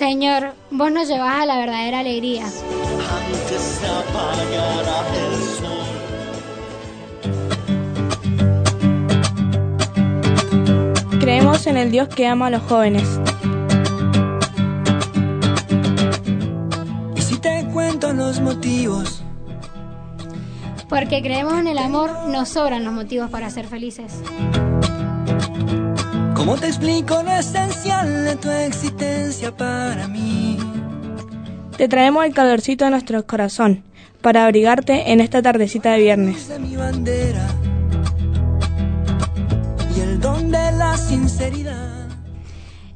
Señor, vos nos llevas a la verdadera alegría. Creemos en el Dios que ama a los jóvenes. Y si te cuento los motivos, Porque creemos en el amor, nos sobran los motivos para ser felices. ¿Cómo te explico lo esencial de tu existencia para mí? Te traemos el calorcito de nuestro corazón para abrigarte en esta tardecita de viernes. de mi bandera y el don de la sinceridad.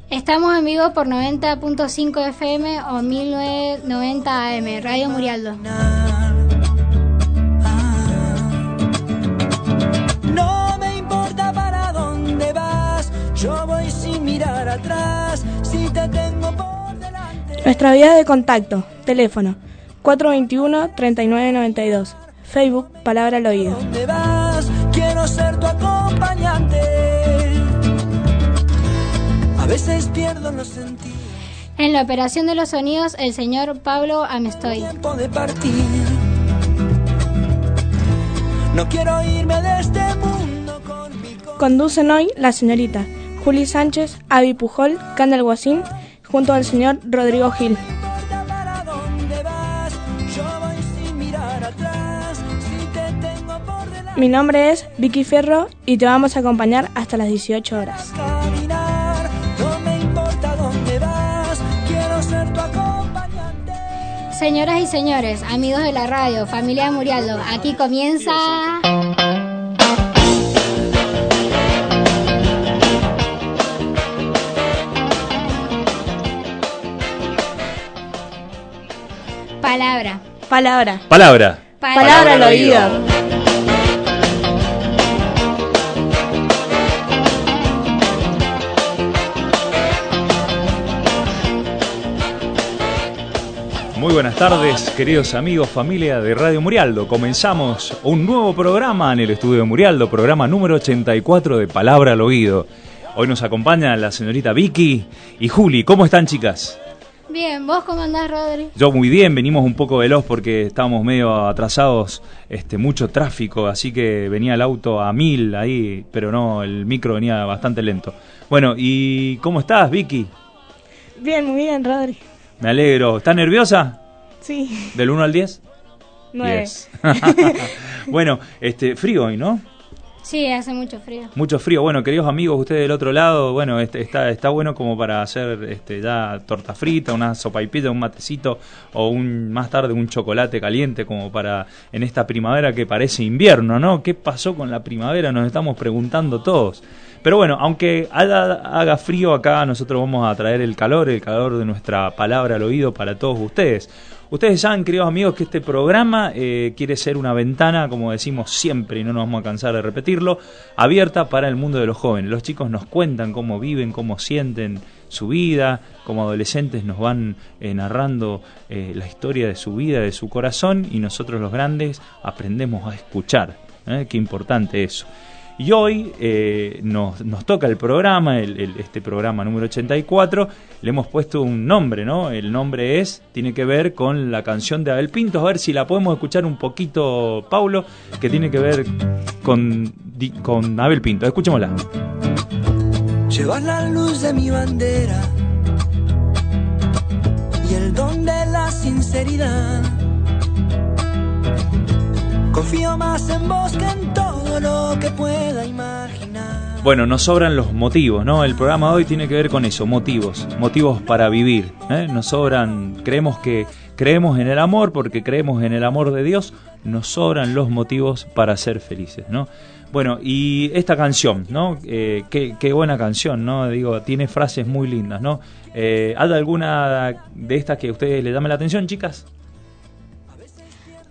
Estamos en vivo por 90.5 FM o 1990 AM, Radio Murialdo. Yo voy sin mirar atrás. Si te tengo por delante, Nuestra vía de contacto, teléfono 421-3992, Facebook Palabra al Oído. ¿dónde vas? Quiero ser tu acompañante. A veces pierdo los sentidos, En la operación de los sonidos, el señor Pablo Amestoy. tiempo de partir. No quiero irme de este mundo con mi. Conducen hoy la señorita Juli Sánchez, Avi Pujol, Candel Guasín, junto al señor Rodrigo Gil. Mi nombre es Vicky Ferro y te vamos a acompañar hasta las 18 horas. Señoras y señores, amigos de la radio, familia de Murialdo, aquí comienza... Palabra. Palabra. Palabra. Palabra al oído. Muy buenas tardes, queridos amigos, familia de Radio Murialdo. Comenzamos un nuevo programa en el estudio de Murialdo, programa número 84 de Palabra al Oído. Hoy nos acompaña la señorita Vicky y Juli. ¿Cómo están, chicas? Bien, ¿vos cómo andás, Rodri? Yo muy bien, venimos un poco veloz porque estábamos medio atrasados, este, mucho tráfico, así que venía el auto a mil ahí, pero no, el micro venía bastante lento. Bueno, ¿y cómo estás, Vicky? Bien, muy bien, Rodri. Me alegro. ¿Estás nerviosa? Sí, ¿Del 1 al 10? nueve. Yes. bueno, este, frío hoy, ¿no? Sí, hace mucho frío. Mucho frío. Bueno, queridos amigos, ustedes del otro lado, bueno, este, está, está bueno como para hacer este, ya torta frita, una sopa y pita, un matecito o un más tarde un chocolate caliente como para en esta primavera que parece invierno, ¿no? ¿Qué pasó con la primavera? Nos estamos preguntando todos. Pero bueno, aunque haga frío acá, nosotros vamos a traer el calor, el calor de nuestra palabra al oído para todos ustedes. Ustedes saben, queridos amigos, que este programa eh, quiere ser una ventana, como decimos siempre, y no nos vamos a cansar de repetirlo, abierta para el mundo de los jóvenes. Los chicos nos cuentan cómo viven, cómo sienten su vida, como adolescentes nos van eh, narrando eh, la historia de su vida, de su corazón, y nosotros los grandes aprendemos a escuchar. Qué importante eso. Y hoy eh, nos, nos toca el programa, este programa número 84, le hemos puesto un nombre, ¿no? El nombre es, tiene que ver con la canción de Abel Pintos, a ver si la podemos escuchar un poquito, Paulo, que tiene que ver con, con Abel Pinto. Escuchémosla. La luz de mi bandera y el don de la sinceridad. Confío más en vos que en todo lo que pueda imaginar. Bueno, nos sobran los motivos, ¿no? El programa de hoy tiene que ver con eso, motivos, motivos para vivir. ¿eh? Nos sobran, creemos que creemos en el amor porque creemos en el amor de Dios, nos sobran los motivos para ser felices, ¿no? Bueno, y esta canción, ¿no? Eh, qué, qué buena canción, ¿no? Digo, tiene frases muy lindas, ¿no? Eh, ¿Hay alguna de estas que a ustedes les llame la atención, chicas?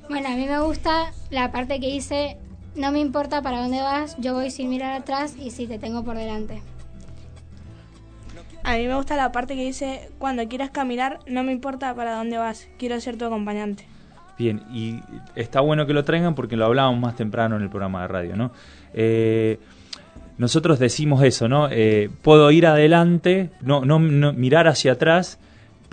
Bueno, a mí me gusta la parte que dice, no me importa para dónde vas, yo voy sin mirar atrás y si te tengo por delante. A mí me gusta la parte que dice, cuando quieras caminar, no me importa para dónde vas, quiero ser tu acompañante. Bien, y está bueno que lo traigan porque lo hablábamos más temprano en el programa de radio, ¿no? Eh, nosotros decimos eso, ¿no? Eh, puedo ir adelante, no, no, no mirar hacia atrás,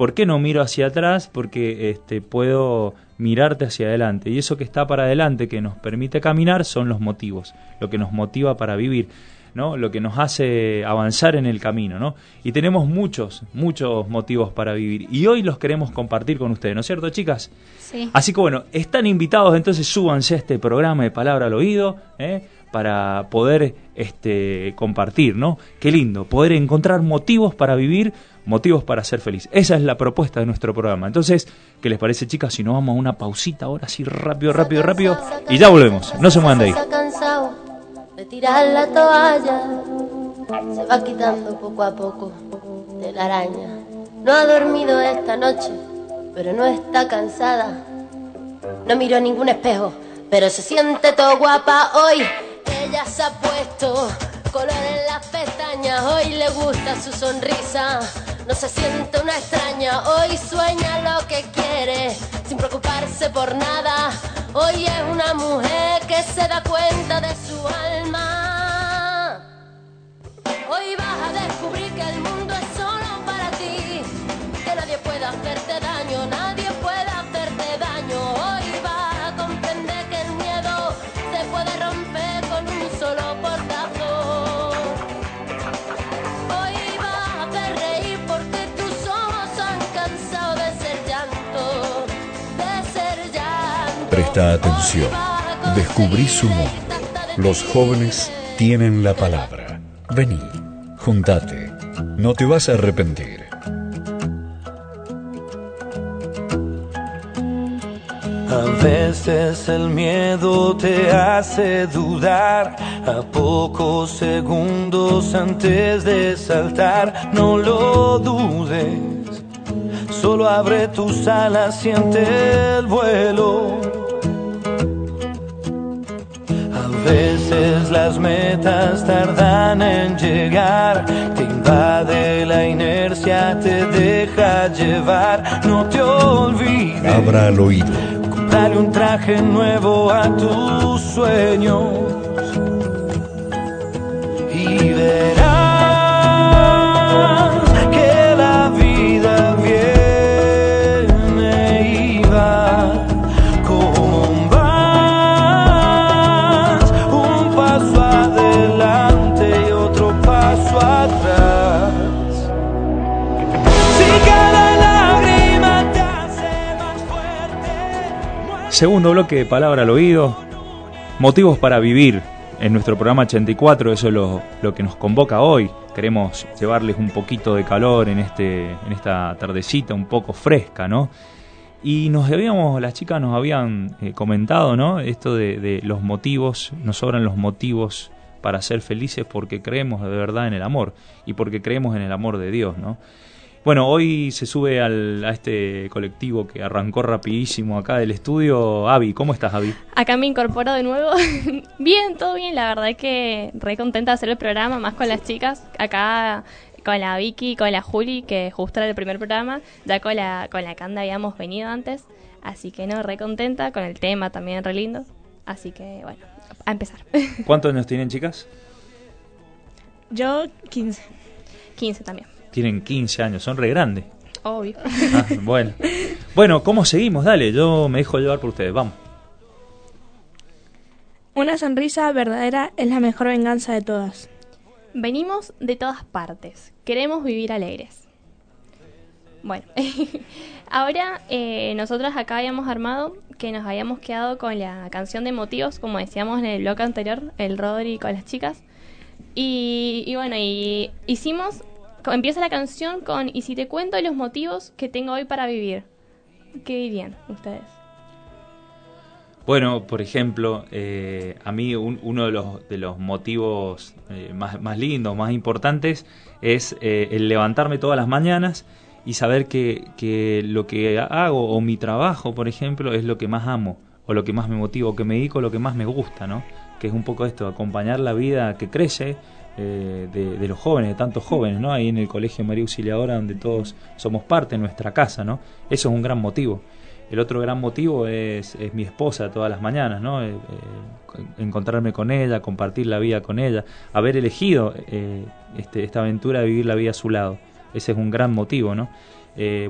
¿Por qué no miro hacia atrás? Porque este, puedo mirarte hacia adelante. Y eso que está para adelante, que nos permite caminar, son los motivos, lo que nos motiva para vivir. ¿no? lo que nos hace avanzar en el camino. ¿no? Y tenemos muchos, muchos motivos para vivir. Y hoy los queremos compartir con ustedes, ¿no es cierto, chicas? Sí. Así que bueno, están invitados, entonces súbanse a este programa de Palabra al Oído. ¿eh? para poder este, compartir, ¿no? Qué lindo, poder encontrar motivos para vivir, motivos para ser feliz. Esa es la propuesta de nuestro programa. Entonces, ¿qué les parece, chicas? Si nos vamos a una pausita ahora, así rápido, rápido, rápido, y ya volvemos. No se muevan de ahí. De tirar la toalla, se va quitando poco a poco de la araña. No ha dormido esta noche, pero no está cansada. No miró ningún espejo, pero se siente todo guapa hoy. Ella se ha puesto color en las pestañas, hoy le gusta su sonrisa. No se siente una extraña, hoy sueña lo que quiere, sin preocuparse por nada. Hoy es una mujer que se da cuenta Presta atención. Descubrí su mundo. Los jóvenes tienen la palabra. Vení, juntate. No te vas a arrepentir. A veces el miedo te hace dudar, a pocos segundos antes de saltar, no lo dudes, solo abre tus alas, siente el vuelo. Veces las metas tardan en llegar, te invade la inercia, te deja llevar, no te olvides. Abra al oído. Dale un traje nuevo a tus sueños Segundo bloque de Palabra al Oído. Motivos para vivir. En nuestro programa 84, eso es lo, que nos convoca hoy. Queremos llevarles un poquito de calor en, este, en esta tardecita un poco fresca, ¿no? Y nos habíamos, las chicas nos habían eh, comentado, ¿no? Esto de, de los motivos, nos sobran los motivos para ser felices porque creemos de verdad en el amor y porque creemos en el amor de Dios, ¿no? Bueno, hoy se sube al, a este colectivo que arrancó rapidísimo acá del estudio. Avi, ¿cómo estás, Avi? Acá me incorporo de nuevo. bien, todo bien. La verdad que re contenta de hacer el programa, más con las chicas. Acá con la Vicky, con la Juli, que justo era el primer programa. Ya con la, con la Canda habíamos venido antes. Así que no, re contenta. Con el tema también re lindo. Así que bueno, a empezar. ¿Cuántos años tienen, chicas? Yo 15. 15 también. Tienen 15 años, son re grandes. Obvio. Ah, bueno. Bueno, ¿cómo seguimos? Dale, yo me dejo llevar por ustedes, vamos. Una sonrisa verdadera es la mejor venganza de todas. Venimos de todas partes. Queremos vivir alegres. Bueno, ahora eh, nosotras acá habíamos armado que nos habíamos quedado con la canción de motivos, como decíamos en el bloque anterior, el Rodri con las chicas. Y, y bueno, y hicimos, empieza la canción con, y si te cuento los motivos que tengo hoy para vivir, ¿qué dirían ustedes? Bueno, por ejemplo, eh, a mí un- uno de los, de los motivos eh, más, lindos, más importantes, es eh, el levantarme todas las mañanas y saber que, que lo que hago o mi trabajo, por ejemplo, es lo que más amo o lo que más me motiva o que me dedico lo que más me gusta, ¿no? Que es un poco esto, acompañar la vida que crece eh, de, los jóvenes, de tantos jóvenes, ¿no? Ahí en el Colegio María Auxiliadora, donde todos somos parte de nuestra casa, ¿no? Eso es un gran motivo. El otro gran motivo es, mi esposa todas las mañanas, ¿no? Eh, eh, encontrarme con ella, compartir la vida con ella, haber elegido eh, este, esta aventura de vivir la vida a su lado. Ese es un gran motivo, ¿no?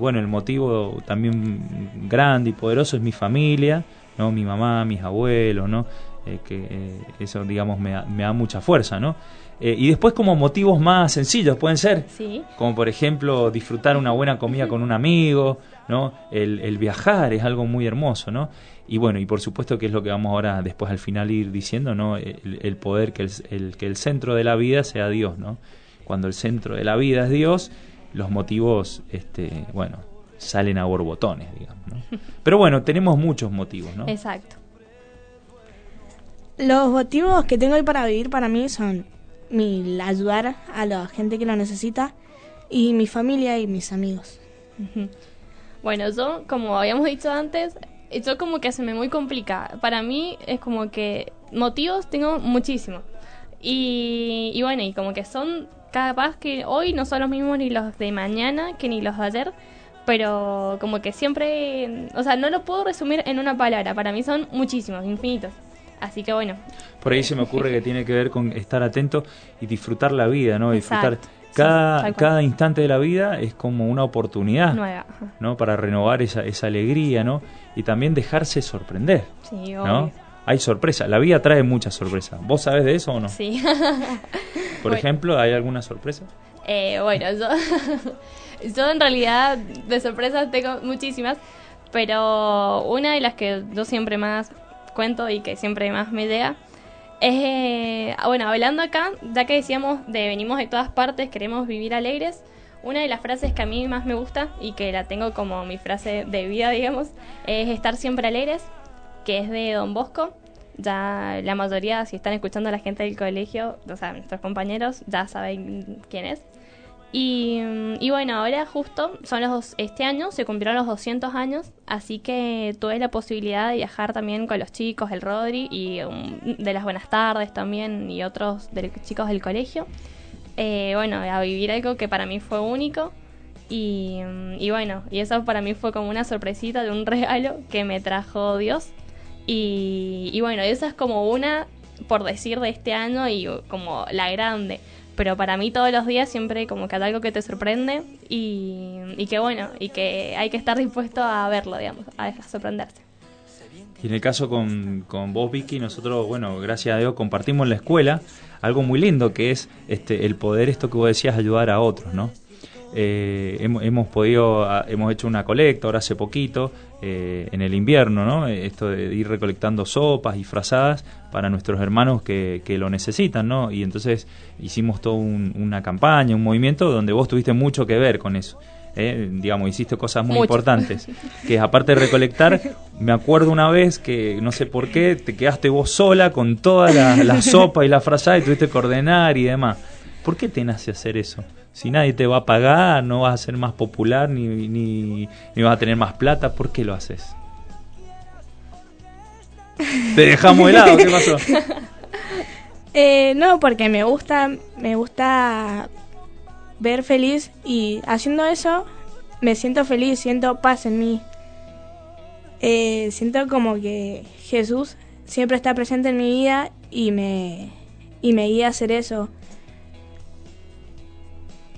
Bueno, el motivo también grande y poderoso es mi familia, ¿no? Mi mamá, mis abuelos, ¿no? Eh, que eh, eso, digamos, me, me, da mucha fuerza, ¿no? y después como motivos más sencillos pueden ser, sí. como por ejemplo disfrutar una buena comida con un amigo, ¿no? El, el, viajar es algo muy hermoso, ¿no? Y bueno, y por supuesto que es lo que vamos ahora después al final ir diciendo, ¿no? El, el poder que el, el, que el centro de la vida sea Dios, ¿no? Cuando el centro de la vida es Dios, los motivos, este, bueno, salen a borbotones, digamos. ¿no? Pero bueno, tenemos muchos motivos, ¿no? Exacto. Los motivos que tengo hoy para vivir para mí son mi ayudar a la gente que lo necesita y mi familia y mis amigos. Bueno, yo, como habíamos dicho antes, yo como que se me muy complicada. Para mí es como que motivos tengo muchísimos. Y, y bueno, y como que son capaz que hoy no son los mismos ni los de mañana que ni los de ayer, pero como que siempre, o sea, no lo puedo resumir en una palabra, para mí son muchísimos, infinitos. Así que bueno. Por ahí se me ocurre que tiene que ver con estar atento y disfrutar la vida, ¿no? Disfrutar cada, cada instante de la vida es como una oportunidad, Nueva. ¿no? Para renovar esa, esa alegría, ¿no? Y también dejarse sorprender, sí, ¿no? Hay sorpresa, la vida trae muchas sorpresas. ¿Vos sabés de eso o no? Sí. Por ejemplo, ¿hay alguna sorpresa? Eh, bueno, yo, yo en realidad de sorpresas tengo muchísimas, pero una de las que yo siempre más cuento y que siempre más me llega es, eh, bueno, hablando acá, ya que decíamos de venimos de todas partes, queremos vivir alegres, una de las frases que a mí más me gusta y que la tengo como mi frase de vida, digamos, es estar siempre alegres, que es de Don Bosco. Ya la mayoría, si están escuchando a la gente del colegio, o sea, nuestros compañeros, ya saben quién es. Y, y, bueno, ahora justo son los dos, este año se cumplieron los 200 años, así que tuve la posibilidad de viajar también con los chicos, el Rodri y um, de las buenas tardes también y otros de los chicos del colegio. Eh, bueno, a vivir algo que para mí fue único y, y bueno, y eso para mí fue como una sorpresita de un regalo que me trajo Dios. Y, y bueno, esa es como una, por decir, de este año y como la grande pero para mí todos los días siempre como que hay algo que te sorprende y, que bueno, y que hay que estar dispuesto a verlo, digamos, a sorprenderse. Y en el caso con, con vos, Vicky, nosotros, bueno, gracias a Dios, compartimos en la escuela algo muy lindo que es este el poder, esto que vos decías, ayudar a otros, ¿no? Eh, hemos, hemos, podido, hemos hecho una colecta ahora hace poquito, eh, en el invierno, ¿no? Esto de ir recolectando sopas y frazadas para nuestros hermanos que, que lo necesitan, ¿no? Y entonces hicimos toda un, una campaña, un movimiento donde vos tuviste mucho que ver con eso. ¿eh? digamos, hiciste cosas muy Mucho. importantes. Que aparte de recolectar, me acuerdo una vez que no sé por qué, te quedaste vos sola con toda la, la sopa y la frazada y tuviste que ordenar y demás. ¿Por qué te nace hacer eso? Si nadie te va a pagar, no vas a ser más popular ni, ni, vas a tener más plata, ¿por qué lo haces? Te dejamos helado, ¿qué pasó? Eh, no, porque me gusta, me gusta ver feliz y haciendo eso me siento feliz, siento paz en mí. Eh, siento como que Jesús siempre está presente en mi vida y me, y me guía a hacer eso.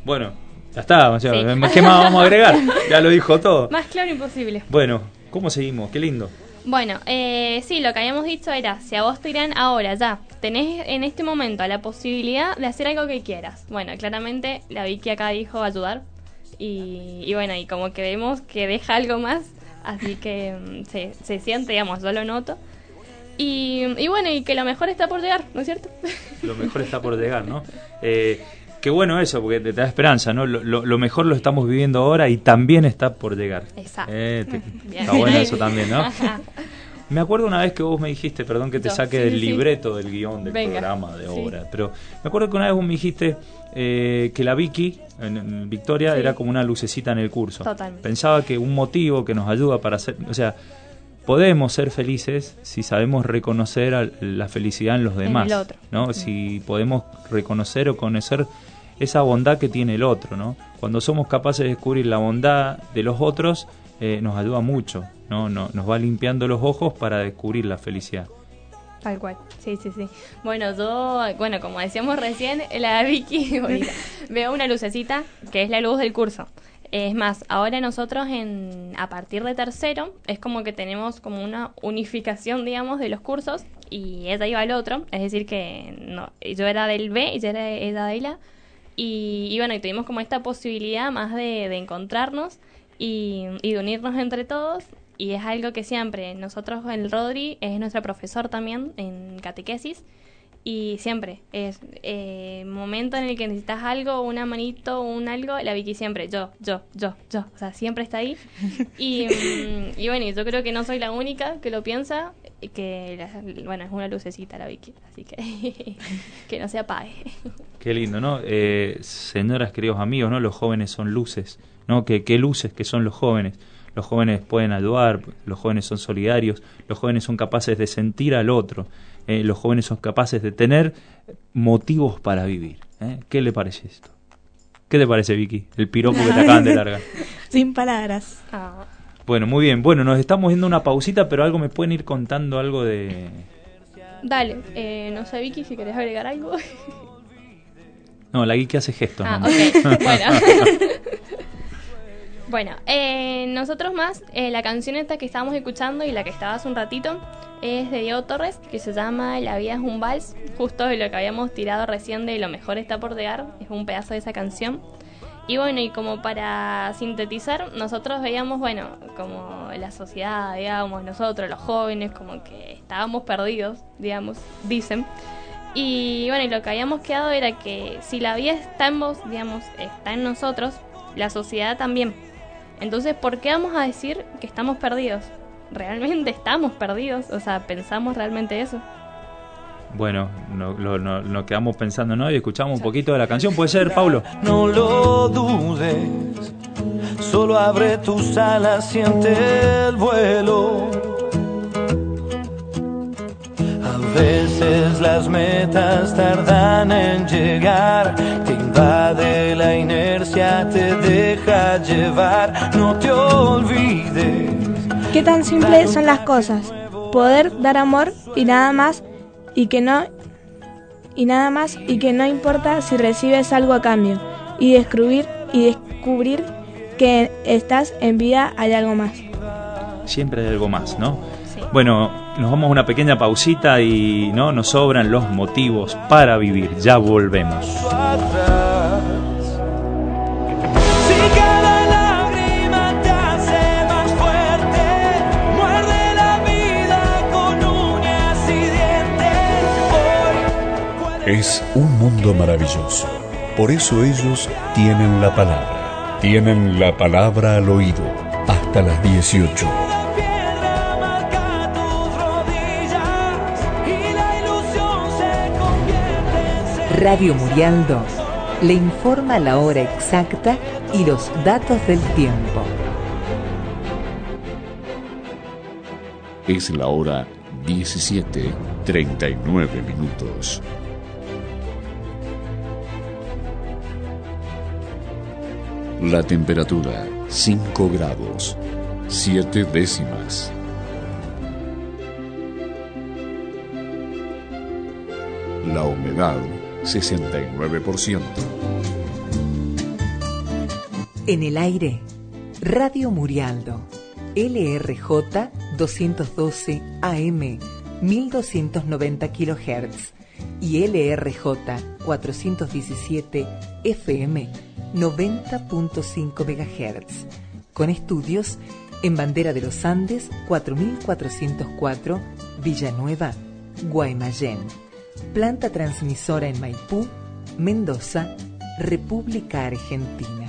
Bueno, ya está, o sea, Sí. ¿qué más vamos a agregar? Ya lo dijo todo. Más claro imposible. Bueno, ¿cómo seguimos? Qué lindo. Bueno, eh, sí, lo que habíamos dicho era, si a vos te dirán ahora ya, tenés en este momento la posibilidad de hacer algo que quieras. Bueno, claramente la Vicky acá dijo ayudar y, y bueno, y como que vemos que deja algo más, así que mm, se, se siente, digamos, yo lo noto. Y, y bueno, y que lo mejor está por llegar, ¿no es cierto? Lo mejor está por llegar, ¿no? Eh, qué bueno eso, porque te da esperanza, ¿no? Lo, lo- lo mejor lo estamos viviendo ahora y también está por llegar. Exacto. Eh, te- está bueno eso también, ¿no? Me acuerdo una vez que vos me dijiste, perdón que te saque sí, del sí. libreto del guion del Venga. programa, de Sí. obra, pero me acuerdo que una vez vos me dijiste eh, que la Vicky en, en Victoria era como una lucecita en el curso. Totalmente. Pensaba que un motivo que nos ayuda para hacer, o sea, podemos ser felices si sabemos reconocer al- la felicidad en los En el demás, otro. ¿no? Si podemos reconocer o conocer esa bondad que tiene el otro, ¿no? Cuando somos capaces de descubrir la bondad de los otros, eh, nos ayuda mucho, ¿no? No- Nos va limpiando los ojos para descubrir la felicidad. Tal cual, sí, sí, sí. Bueno, yo, bueno, como decíamos recién, la Vicky veo una lucecita que es la luz del curso. Es más, ahora nosotros en, a partir de tercero es como que tenemos como una unificación, digamos, de los cursos y ella iba al otro, es decir que no, yo era del B y ella era, de la y, bueno, y tuvimos como esta posibilidad más de, de encontrarnos y, y de unirnos entre todos y es algo que siempre, nosotros, el Rodri es nuestro profesor también en catequesis y siempre es eh, momento en el que necesitas algo, una manito, un algo, la Vicky siempre, yo, yo, yo, yo, o sea, siempre está ahí. Y, mm, y bueno, yo creo que no soy la única que lo piensa, que bueno, es una lucecita la Vicky, así que que no se apague. Qué lindo, ¿no? Eh, señoras, queridos amigos, ¿no? Los jóvenes son luces, ¿no? ¿Qué, qué luces que son los jóvenes? los jóvenes pueden ayudar, los jóvenes son solidarios, los jóvenes son capaces de sentir al otro, eh, los jóvenes son capaces de tener motivos para vivir. ¿eh? ¿Qué le parece esto? ¿Qué te parece, Vicky? El piropo que te acaban de largar. Sin palabras. Ah. Bueno, muy bien. Bueno, nos estamos yendo una pausita, pero algo me pueden ir contando algo de... Dale, eh, no sé, Vicky, si querés agregar algo. No, la Vicky hace gestos. Ah, ¿no? ok. bueno. Bueno, eh, nosotros más, eh, la canción esta que estábamos escuchando y la que estaba hace un ratito es de Diego Torres, que se llama La vida es un vals, justo de lo que habíamos tirado recién de Lo mejor está por llegar, es un pedazo de esa canción. Y bueno, y como para sintetizar, nosotros veíamos, bueno, como la sociedad, digamos, nosotros, los jóvenes, como que estábamos perdidos, digamos, dicen. Y bueno, y lo que habíamos quedado era que si la vida está en vos, digamos, está en nosotros, la sociedad también. Entonces, ¿por qué vamos a decir que estamos perdidos? ¿Realmente estamos perdidos? O sea, ¿pensamos realmente eso? Bueno, no, lo, no, nos quedamos pensando, ¿no? Y escuchamos un poquito de la canción. ¿Puede ser, Paulo? No lo dudes, solo abre tus alas, siente el vuelo. A veces las metas tardan en llegar, te invade la inercia, te deja llevar, no te olvides. ¿Qué tan simples son las cosas? Poder dar amor y nada más y que no y nada más y que no importa si recibes algo a cambio y descubrir y descubrir que estás en vida hay algo más. Siempre hay algo más, ¿no? Bueno, nos vamos a una pequeña pausita y no nos sobran los motivos para vivir. Ya volvemos. Es un mundo maravilloso. Por eso ellos tienen la palabra. Tienen la palabra al oído. Hasta las 18. cada piedra marca tus rodillas y la ilusión se convierte en ser. Radio Murialdo le informa la hora exacta y los datos del tiempo. Es la hora 17:39 minutos. La temperatura 5 grados 7 décimas. La humedad 69%. En el aire, Radio Murialdo, LRJ 212 AM 1290 kHz y LRJ 417 FM 90.5 MHz, con estudios en Bandera de los Andes 4404 Villanueva, Guaymallén, planta transmisora en Maipú, Mendoza, República Argentina.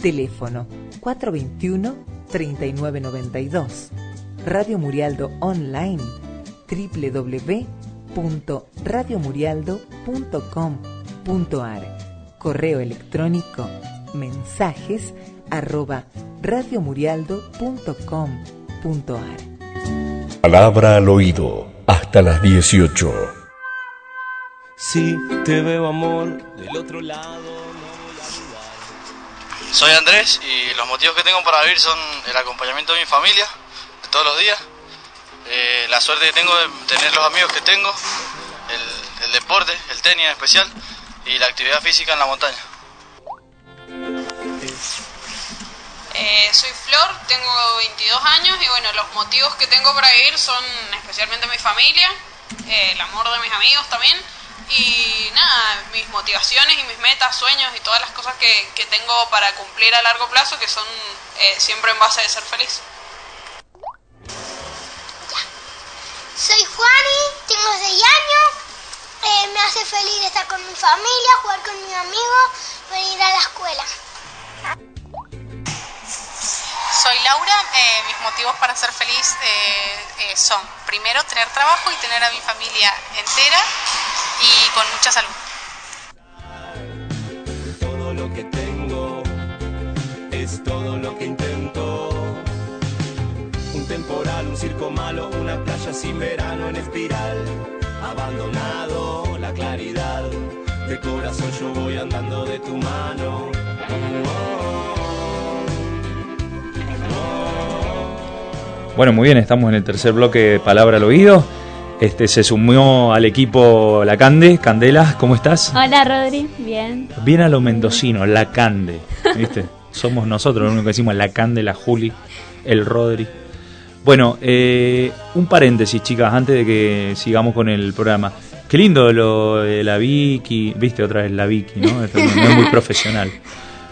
Teléfono 421-3992. Radio Murialdo Online www.radiomurialdo.com.ar Correo electrónico mensajes arroba radiomurialdo.com.ar Palabra al oído. Hasta las 18. Si te veo amor del otro lado. Soy Andrés y los motivos que tengo para vivir son el acompañamiento de mi familia de todos los días, eh, la suerte que tengo de tener los amigos que tengo, el, el deporte, el tenis en especial y la actividad física en la montaña. Eh, soy Flor, tengo 22 años y bueno, los motivos que tengo para ir son especialmente mi familia, eh, el amor de mis amigos también y nada, mis motivaciones y mis metas, sueños y todas las cosas que, que tengo para cumplir a largo plazo que son eh, siempre en base de ser feliz. Soy Juani, tengo 6 años, eh, me hace feliz estar con mi familia, jugar con mis amigos, venir a la escuela. Soy Laura, eh, mis motivos para ser feliz eh, eh, son primero tener trabajo y tener a mi familia entera y con mucha salud. Todo lo que tengo es todo lo que intento. Un temporal, un circo malo, una playa sin verano en espiral. Abandonado, la claridad. De corazón yo voy andando de tu mano. Bueno, muy bien, estamos en el tercer bloque de Palabra al Oído. Este se sumó al equipo La Cande. Candela, ¿cómo estás? Hola Rodri, bien. Bien a lo mendocino, La Cande. ¿Viste? Somos nosotros los únicos que decimos La Cande, la Juli, el Rodri. Bueno, eh, un paréntesis, chicas, antes de que sigamos con el programa. Qué lindo lo de la Vicky, viste otra vez la Vicky, ¿no? Esto no es muy profesional.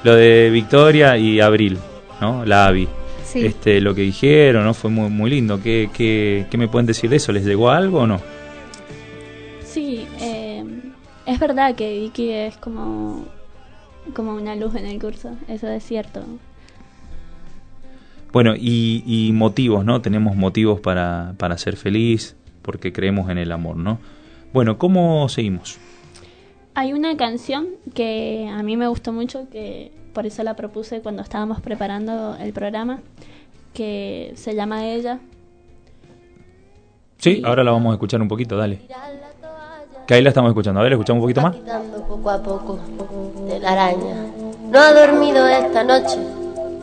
Lo de Victoria y Abril, ¿no? La Avi. Sí. Este, lo que dijeron, ¿no? Fue muy, muy lindo. ¿Qué, qué, ¿Qué me pueden decir de eso? ¿Les llegó algo o no? Sí, eh, es verdad que Vicky es como, como una luz en el curso, eso es cierto. Bueno, y, y motivos, ¿no? Tenemos motivos para, para ser feliz, porque creemos en el amor, ¿no? Bueno, ¿cómo seguimos? Hay una canción que a mí me gustó mucho, que por eso la propuse cuando estábamos preparando el programa, que se llama Ella. Sí, ahora la vamos a escuchar un poquito, dale. Que ahí la estamos escuchando. A ver, escuchamos un poquito más. Quitando poco a poco de la araña. No ha dormido esta noche,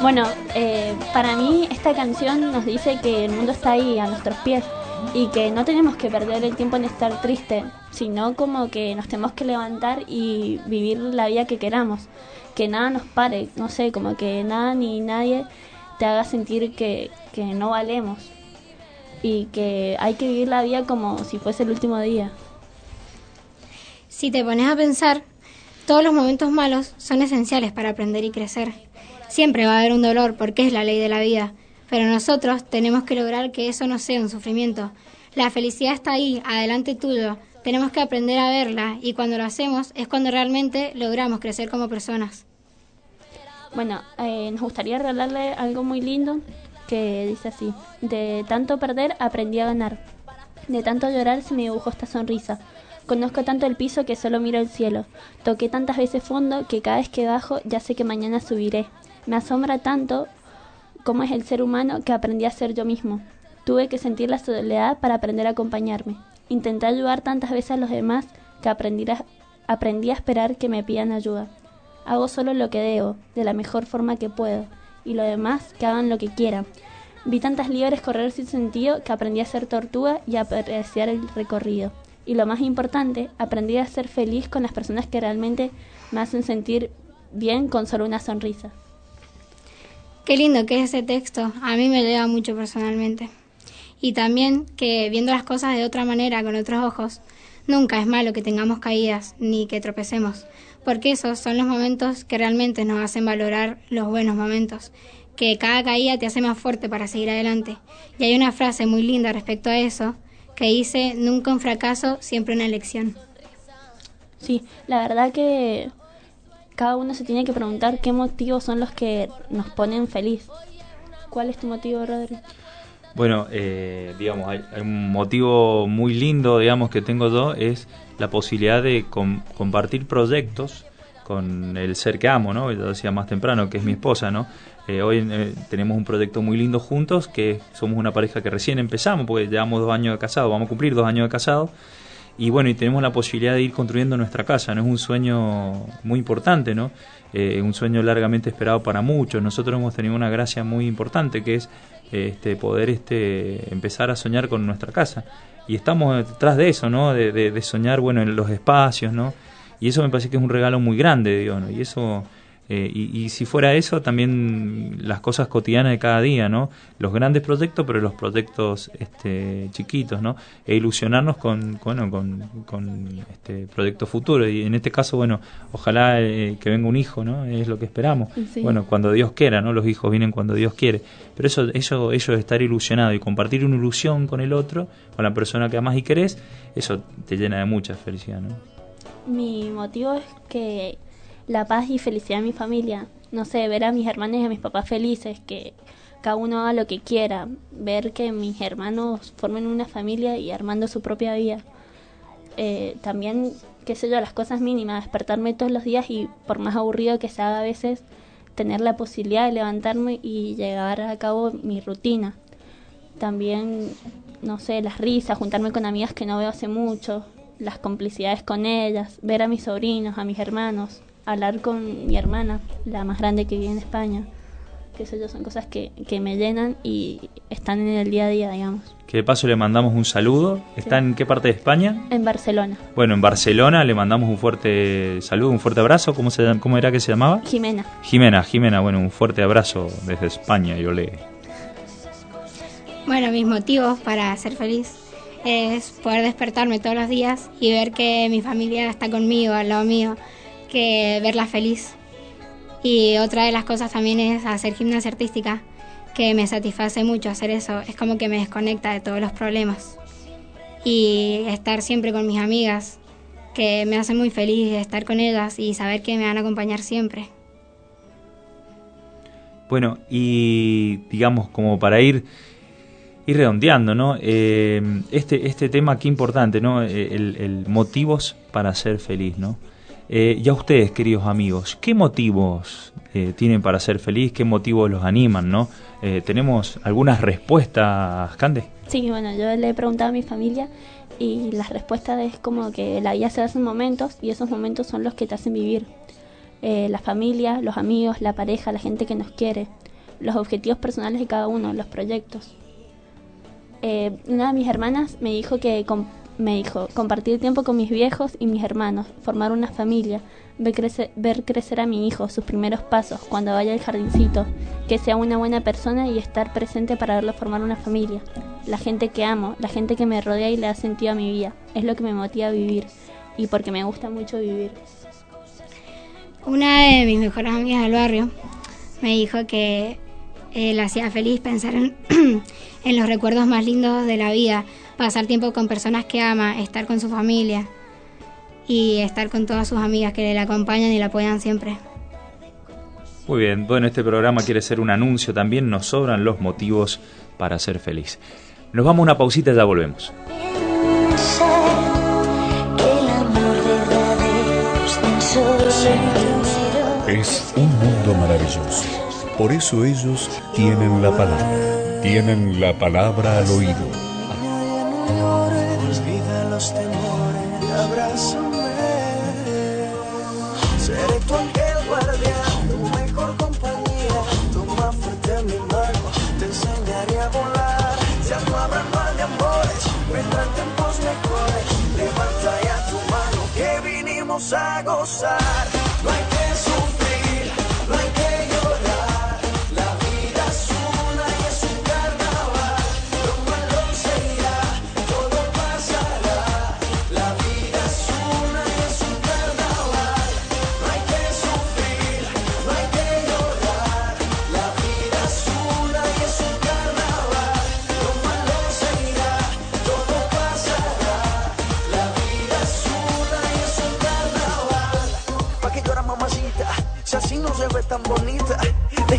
Bueno, eh, para mí esta canción nos dice que el mundo está ahí a nuestros pies y que no tenemos que perder el tiempo en estar triste, sino como que nos tenemos que levantar y vivir la vida que queramos, que nada nos pare, no sé, como que nada ni nadie te haga sentir que, que no valemos y que hay que vivir la vida como si fuese el último día. Si te pones a pensar, todos los momentos malos son esenciales para aprender y crecer. Siempre va a haber un dolor porque es la ley de la vida, pero nosotros tenemos que lograr que eso no sea un sufrimiento. La felicidad está ahí, adelante tuyo. Tenemos que aprender a verla y cuando lo hacemos es cuando realmente logramos crecer como personas. Bueno, eh, nos gustaría regalarle algo muy lindo que dice así. De tanto perder aprendí a ganar. De tanto llorar se me dibujó esta sonrisa. Conozco tanto el piso que solo miro el cielo. Toqué tantas veces fondo que cada vez que bajo ya sé que mañana subiré. Me asombra tanto cómo es el ser humano que aprendí a ser yo mismo. Tuve que sentir la soledad para aprender a acompañarme. Intenté ayudar tantas veces a los demás que aprendí a, esperar que me pidan ayuda. Hago solo lo que debo, de la mejor forma que puedo, y lo demás que hagan lo que quieran. Vi tantas liebres correr sin sentido que aprendí a ser tortuga y a apreciar el recorrido. Y lo más importante, aprendí a ser feliz con las personas que realmente me hacen sentir bien con solo una sonrisa. Qué lindo que es ese texto, a mí me llega mucho personalmente. Y también que viendo las cosas de otra manera, con otros ojos, nunca es malo que tengamos caídas ni que tropecemos, porque esos son los momentos que realmente nos hacen valorar los buenos momentos, que cada caída te hace más fuerte para seguir adelante. Y hay una frase muy linda respecto a eso, que dice, nunca un fracaso, siempre una lección. Sí, la verdad que cada uno se tiene que preguntar qué motivos son los que nos ponen feliz. ¿Cuál es tu motivo, Rodri? Bueno, eh, digamos, hay, un motivo muy lindo, digamos, que tengo yo, es la posibilidad de com- compartir proyectos con el ser que amo, ¿no? Yo decía más temprano, que es mi esposa, ¿no? Eh, hoy eh, tenemos un proyecto muy lindo juntos, que somos una pareja que recién empezamos, porque llevamos dos años de casado, vamos a cumplir dos años de casado, y bueno, y tenemos la posibilidad de ir construyendo nuestra casa, ¿no? Es un sueño muy importante, ¿no? Eh, un sueño largamente esperado para muchos. Nosotros hemos tenido una gracia muy importante, que es este, poder este, empezar a soñar con nuestra casa. Y estamos detrás de eso, ¿no? De, de- de soñar, bueno, en los espacios, ¿no? Y eso me parece que es un regalo muy grande, digo, ¿no? Y eso... eh, y, y si fuera eso, también las cosas cotidianas de cada día, ¿no? Los grandes proyectos, pero los proyectos este, chiquitos, ¿no? E ilusionarnos con, bueno, con, con este proyecto futuro. Y en este caso, bueno, ojalá eh, que venga un hijo, ¿no? Es lo que esperamos. Sí. Bueno, cuando Dios quiera, ¿no? Los hijos vienen cuando Dios quiere. Pero eso, eso, eso de estar ilusionado y compartir una ilusión con el otro, con la persona que amas y querés, eso te llena de mucha felicidad, ¿no? Mi motivo es que la paz y felicidad de mi familia. No sé, ver a mis hermanos y a mis papás felices, que cada uno haga lo que quiera, ver que mis hermanos formen una familia y armando su propia vida. Eh, también, qué sé yo, las cosas mínimas, despertarme todos los días y por más aburrido que se haga a veces, tener la posibilidad de levantarme y llevar a cabo mi rutina. También, no sé, las risas, juntarme con amigas que no veo hace mucho, las complicidades con ellas, ver a mis sobrinos, a mis hermanos, hablar con mi hermana, la más grande que vive en España. Que sé yo, son cosas que, que me llenan y están en el día a día, digamos. Que de paso le mandamos un saludo. ¿Está en qué parte de España? En Barcelona. Bueno, en Barcelona le mandamos un fuerte saludo, un fuerte abrazo. ¿Cómo, se, cómo era que se llamaba? Jimena. Jimena, Jimena, bueno, un fuerte abrazo desde España, yo le... Bueno, mis motivos para ser feliz es poder despertarme todos los días y ver que mi familia está conmigo, al lado mío, que verla feliz. Y otra de las cosas también es hacer gimnasia artística, que me satisface mucho hacer eso. Es como que me desconecta de todos los problemas. Y estar siempre con mis amigas, que me hace muy feliz estar con ellas y saber que me van a acompañar siempre. Bueno, y digamos, como para ir, ir redondeando, ¿no? Eh, este, este tema, qué importante, ¿no? Eh, El, el motivos para ser feliz, ¿no? Eh, y a ustedes, queridos amigos, ¿qué motivos eh, tienen para ser feliz? ¿Qué motivos los animan, no? Eh, ¿Tenemos algunas respuestas, Cande? Sí, bueno, yo le he preguntado a mi familia y la respuesta es como que la vida se hace en momentos y esos momentos son los que te hacen vivir. Eh, la familia, los amigos, la pareja, la gente que nos quiere, los objetivos personales de cada uno, los proyectos. Eh, una de mis hermanas me dijo que me dijo compartir tiempo con mis viejos y mis hermanos, formar una familia, ver crecer, ver crecer a mi hijo, sus primeros pasos, cuando vaya al jardincito, que sea una buena persona y estar presente para verlo formar una familia. La gente que amo, la gente que me rodea y le da sentido a mi vida, es lo que me motiva a vivir y porque me gusta mucho vivir. Una de mis mejores amigas del barrio me dijo que eh, le hacía feliz pensar en, en los recuerdos más lindos de la vida, pasar tiempo con personas que ama, estar con su familia y estar con todas sus amigas que le acompañan y la apoyan siempre. Muy bien, bueno, este programa quiere ser un anuncio también, nos sobran los motivos para ser feliz. Nos vamos a una pausita y ya volvemos. Es un mundo maravilloso. Por eso ellos tienen la palabra. Tienen la palabra al oído. Vinimos a gozar.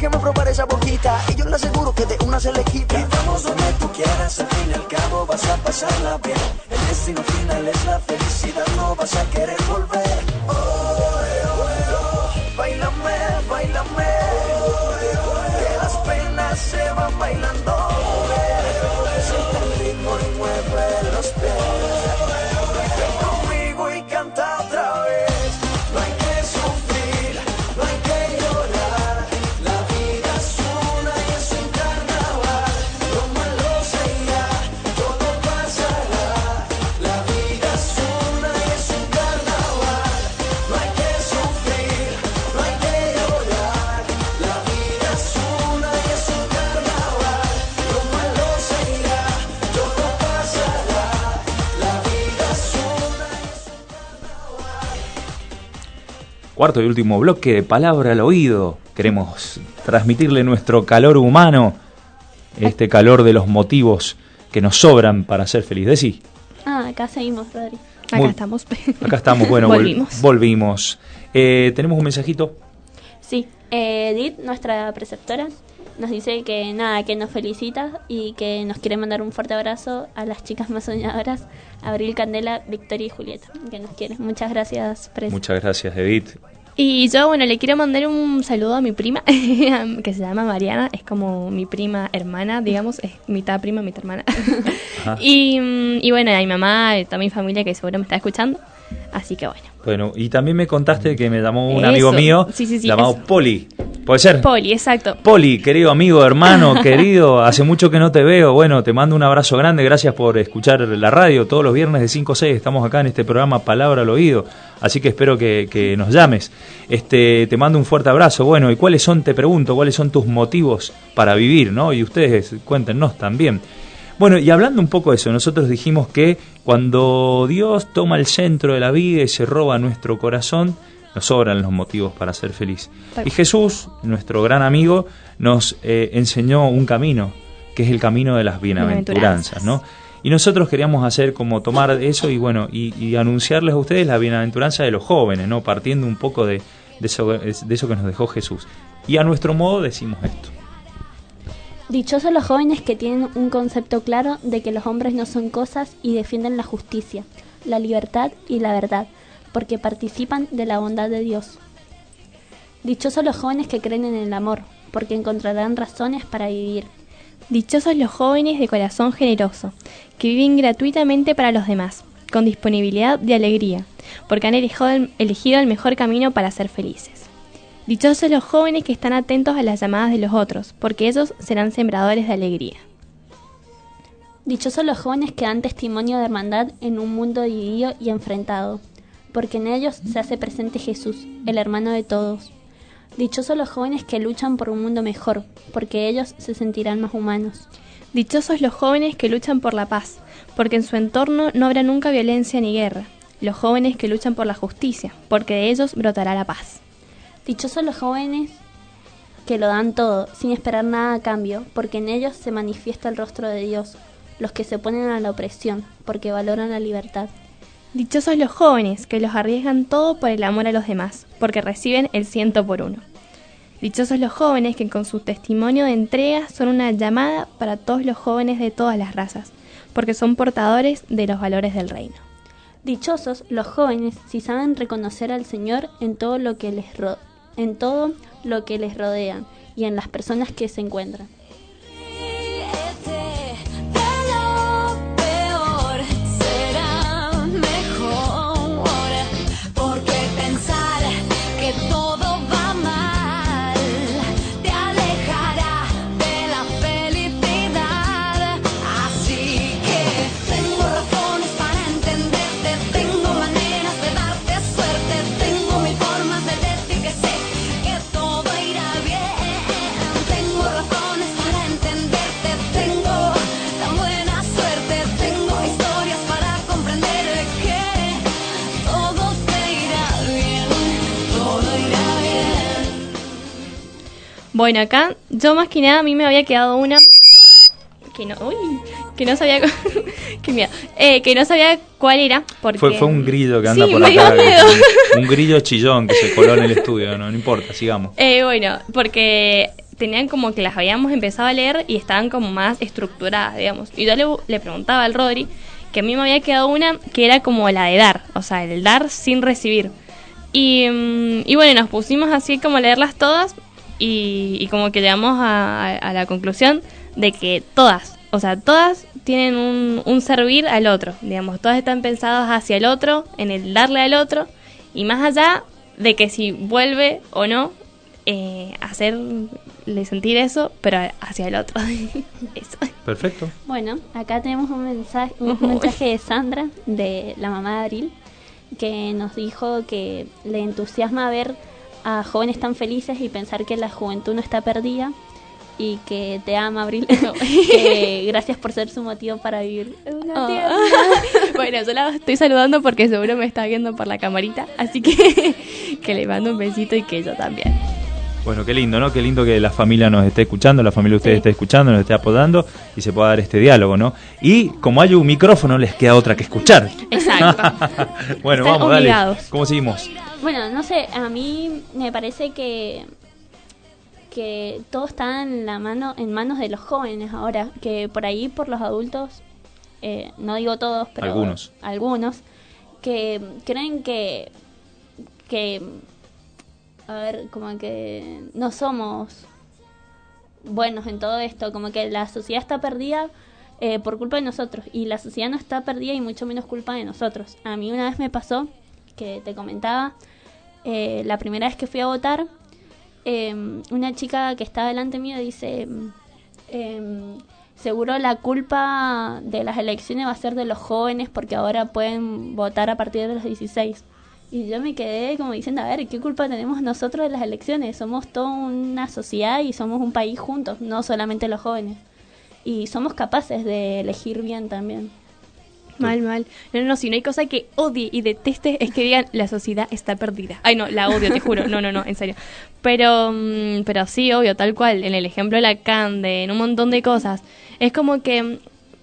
Robar esa boquita y yo le aseguro que de una se le quita. Y vamos donde tú quieras, al fin y al cabo vas a pasarla bien. El destino final es la felicidad, no vas a querer volver. Oh, oh, eh, oh. Bailame, bailame. Que las penas se van bailando. Cuarto y último bloque de palabra al oído. Queremos transmitirle nuestro calor humano, este calor de los motivos que nos sobran para ser feliz. Decí, Ah, acá seguimos, Rodri. Acá Muy- estamos. acá estamos, bueno, vol- Volvimos. volvimos. Eh, Tenemos un mensajito. Sí, eh, Edith, nuestra preceptora, nos dice que nada, que nos felicita y que nos quiere mandar un fuerte abrazo a las chicas más soñadoras, Abril Candela, Victoria y Julieta, que nos quiere. Muchas gracias, Pres. Muchas gracias, Edith. Y yo, bueno, le quiero mandar un saludo a mi prima, que se llama Mariana, es como mi prima hermana, digamos, es mitad prima, mitad hermana. Y, mm, y bueno, a mi mamá, a toda mi familia que seguro me está escuchando. Así que bueno. Bueno, y también me contaste que me llamó un Eso. amigo mío Sí, sí, sí, llamado eso. Poli. ¿Puede ser? Poli, exacto. Poli, querido amigo, hermano, querido, hace mucho que no te veo. Bueno, te mando un abrazo grande, gracias por escuchar la radio. Todos los viernes de 5 a 6 estamos acá en este programa Palabra al Oído, así que espero que, que nos llames. Este, te mando un fuerte abrazo. Bueno, ¿y cuáles son, te pregunto, cuáles son tus motivos para vivir, no? Y ustedes cuéntenos también. Bueno, y hablando un poco de eso, nosotros dijimos que cuando Dios toma el centro de la vida y se roba nuestro corazón, nos sobran los motivos para ser feliz. Y. Jesús, nuestro gran amigo, nos eh, enseñó un camino, que es el camino de las bienaventuranzas, ¿no? Y nosotros queríamos hacer como tomar eso y bueno, y, y anunciarles a ustedes la bienaventuranza de los jóvenes, ¿no? Partiendo un poco de, de eso, de eso que nos dejó Jesús. Y a nuestro modo decimos esto. Dichosos los jóvenes que tienen un concepto claro de que los hombres no son cosas y defienden la justicia, la libertad y la verdad, porque participan de la bondad de Dios. Dichosos los jóvenes que creen en el amor, porque encontrarán razones para vivir. Dichosos los jóvenes de corazón generoso, que viven gratuitamente para los demás, con disponibilidad de alegría, porque han elegido el, mejor camino para ser felices. Dichosos los jóvenes que están atentos a las llamadas de los otros, porque ellos serán sembradores de alegría. Dichosos los jóvenes que dan testimonio de hermandad en un mundo dividido y enfrentado, porque en ellos se hace presente Jesús, el hermano de todos. Dichosos los jóvenes que luchan por un mundo mejor, porque ellos se sentirán más humanos. Dichosos los jóvenes que luchan por la paz, porque en su entorno no habrá nunca violencia ni guerra. Los jóvenes que luchan por la justicia, porque de ellos brotará la paz. Dichosos los jóvenes que lo dan todo, sin esperar nada a cambio, porque en ellos se manifiesta el rostro de Dios. Los que se oponen a la opresión, porque valoran la libertad. Dichosos los jóvenes que los arriesgan todo por el amor a los demás, porque reciben el ciento por uno. Dichosos los jóvenes que con su testimonio de entrega son una llamada para todos los jóvenes de todas las razas, porque son portadores de los valores del reino. Dichosos los jóvenes si saben reconocer al Señor en todo lo que les ro- en todo lo que les rodea y en las personas que se encuentran. Bueno, acá yo más que nada a mí me había quedado una que no, uy, que no sabía qué miedo, eh, que no sabía cuál era porque Fue, fue un grillo que anda Sí, por acá. miedo. Un grillo chillón que se coló en el estudio, no, no importa, sigamos. Eh, bueno, porque tenían como que las habíamos empezado a leer y estaban como más estructuradas, digamos. Y yo le, le preguntaba al Rodri que a mí me había quedado una que era como la de dar, o sea, el dar sin recibir. Y, mm, y bueno, nos pusimos así como a leerlas todas y, y como que llegamos a, a- a la conclusión de que todas, o sea, todas tienen un, un servir al otro, digamos, todas están pensadas hacia el otro, en el darle al otro, y más allá de que si vuelve o no, eh, hacerle sentir eso, pero hacia el otro. eso. Perfecto. Bueno, acá tenemos un mensaje, un mensaje de Sandra, de la mamá de Abril, que nos dijo que le entusiasma ver a jóvenes tan felices y pensar que la juventud no está perdida y que te ama Abril. Que gracias por ser su motivo para vivir. Una Oh. bueno, yo la estoy saludando porque seguro me está viendo por la camarita, así que que le mando un besito y que yo también. Bueno, qué lindo, ¿no? Qué lindo que la familia nos esté escuchando, la familia de ustedes esté escuchando, nos esté apoyando y se pueda dar este diálogo, ¿no? Y como hay un micrófono, les queda otra que escuchar. Exacto. bueno, Están vamos, dale. ¿Cómo seguimos? Bueno, no sé, a mí me parece que que todo está en la mano en manos de los jóvenes ahora, que por ahí por los adultos eh, no digo todos, pero Algunos. algunos que creen que que a ver, como que no somos buenos en todo esto, como que la sociedad está perdida eh, por culpa de nosotros y la sociedad no está perdida y mucho menos culpa de nosotros. A mí una vez me pasó que te comentaba, eh, la primera vez que fui a votar, eh, una chica que estaba delante mío dice, eh, seguro la culpa de las elecciones va a ser de los jóvenes porque ahora pueden votar a partir de los 16. Y yo me quedé como diciendo, a ver, ¿qué culpa tenemos nosotros de las elecciones? Somos toda una sociedad y somos un país juntos, no solamente los jóvenes. Y somos capaces de elegir bien también. Mal, mal. No, no, si no hay cosa que odie y deteste es que digan la sociedad está perdida. Ay, no, la odio, te juro. No, no, no, en serio. Pero, mm, pero sí, obvio, tal cual. En el ejemplo de la Cande, en un montón de cosas. Es como que, mm,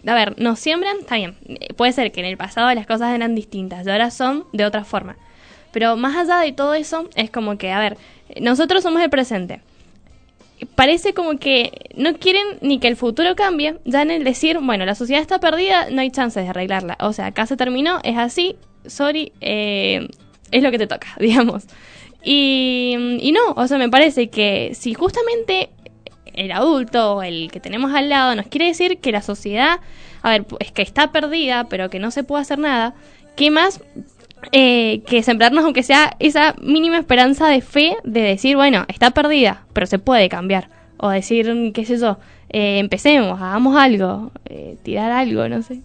a ver, nos siembran, está bien. eh, Puede ser que en el pasado las cosas eran distintas y ahora son de otra forma. Pero más allá de todo eso, es como que, a ver, nosotros somos el presente parece como que no quieren ni que el futuro cambie, ya en el decir, bueno, la sociedad está perdida, no hay chances de arreglarla. O sea, acá se terminó, es así, sorry, eh, es lo que te toca, digamos. Y, y no, o sea, me parece que si justamente el adulto, el que tenemos al lado, nos quiere decir que la sociedad, a ver, es que está perdida, pero que no se puede hacer nada, ¿qué más eh, que sembrarnos, aunque sea esa mínima esperanza de fe de decir, bueno, está perdida, pero se puede cambiar. O decir, qué sé yo, eh, empecemos, hagamos algo, eh, tirar algo, no sé.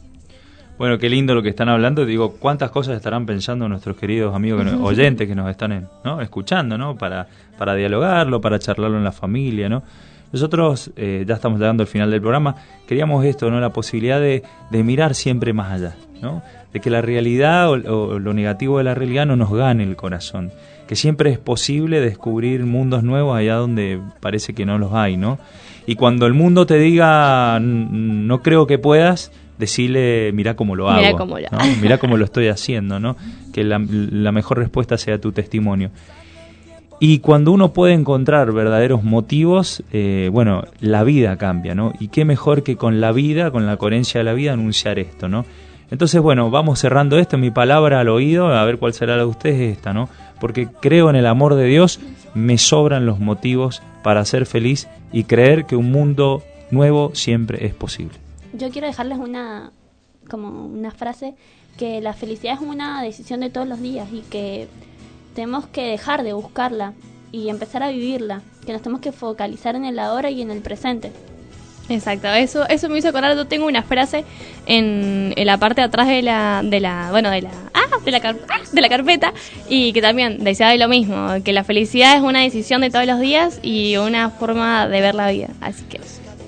Bueno, qué lindo lo que están hablando. Digo, cuántas cosas estarán pensando nuestros queridos amigos, que nos- oyentes que nos están en- ¿no? escuchando, ¿no? Para, para dialogarlo, para charlarlo en la familia, ¿no? Nosotros, eh, ya estamos llegando al final del programa, queríamos esto, ¿no? La posibilidad de, de mirar siempre más allá, ¿no? De que la realidad o, o lo negativo de la realidad no nos gane el corazón. Que siempre es posible descubrir mundos nuevos allá donde parece que no los hay, ¿no? Y cuando el mundo te diga, "N- no creo que puedas, decirle, mira cómo lo hago. Mirá cómo lo- ¿no? Mirá cómo lo estoy haciendo, ¿no? Que la, la mejor respuesta sea tu testimonio. Y cuando uno puede encontrar verdaderos motivos, eh, bueno, la vida cambia, ¿no? Y qué mejor que con la vida, con la coherencia de la vida, anunciar esto, ¿no? Entonces, bueno, vamos cerrando esto, mi palabra al oído, a ver cuál será la de ustedes esta, ¿no? Porque creo en el amor de Dios, me sobran los motivos para ser feliz y creer que un mundo nuevo siempre es posible. Yo quiero dejarles una como una frase que la felicidad es una decisión de todos los días y que tenemos que dejar de buscarla y empezar a vivirla, que nos tenemos que focalizar en el ahora y en el presente. Exacto, eso, eso me hizo acordar, yo tengo una frase en, en la parte de atrás de la, de la, bueno, de la, ah, de la, car- ah, de la carpeta y que también decía de lo mismo, que la felicidad es una decisión de todos los días y una forma de ver la vida, así que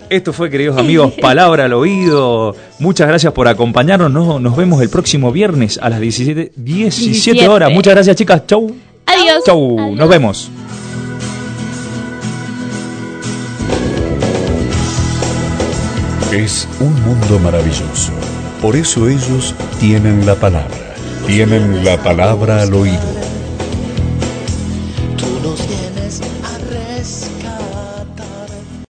Esto fue, queridos amigos, Palabra al Oído. Muchas gracias por acompañarnos. Nos, nos vemos el próximo viernes a las 17, 17 horas. Muchas gracias, chicas. Chau. Adiós. Chau. Nos vemos. Es un mundo maravilloso. Por eso ellos tienen la palabra. Tienen la palabra al oído.